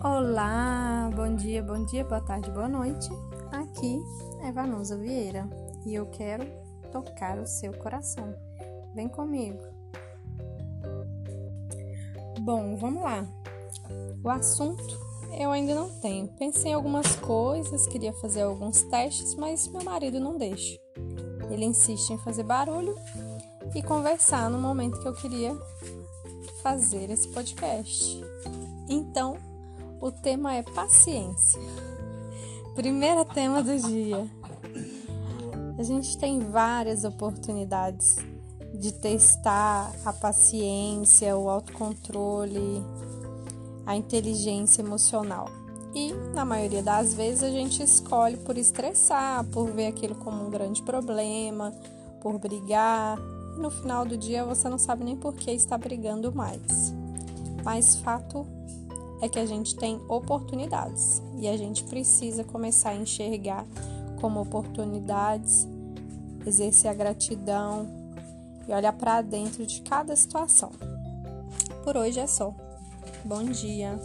Olá, bom dia, bom dia, boa tarde, boa noite. Aqui é Vanusa Vieira e eu quero tocar o seu coração. Vem comigo. Bom, vamos lá. O assunto eu ainda não tenho. Pensei em algumas coisas, queria fazer alguns testes, mas meu marido não deixa. Ele insiste em fazer barulho e conversar no momento que eu queria fazer esse podcast. Então, o tema é paciência. Primeiro tema do dia. A gente tem várias oportunidades de testar a paciência, o autocontrole, a inteligência emocional. E na maioria das vezes a gente escolhe por estressar, por ver aquilo como um grande problema, por brigar. No final do dia você não sabe nem por que está brigando mais. Mas fato é que a gente tem oportunidades e a gente precisa começar a enxergar como oportunidades, exercer a gratidão e olhar para dentro de cada situação. Por hoje é só. Bom dia!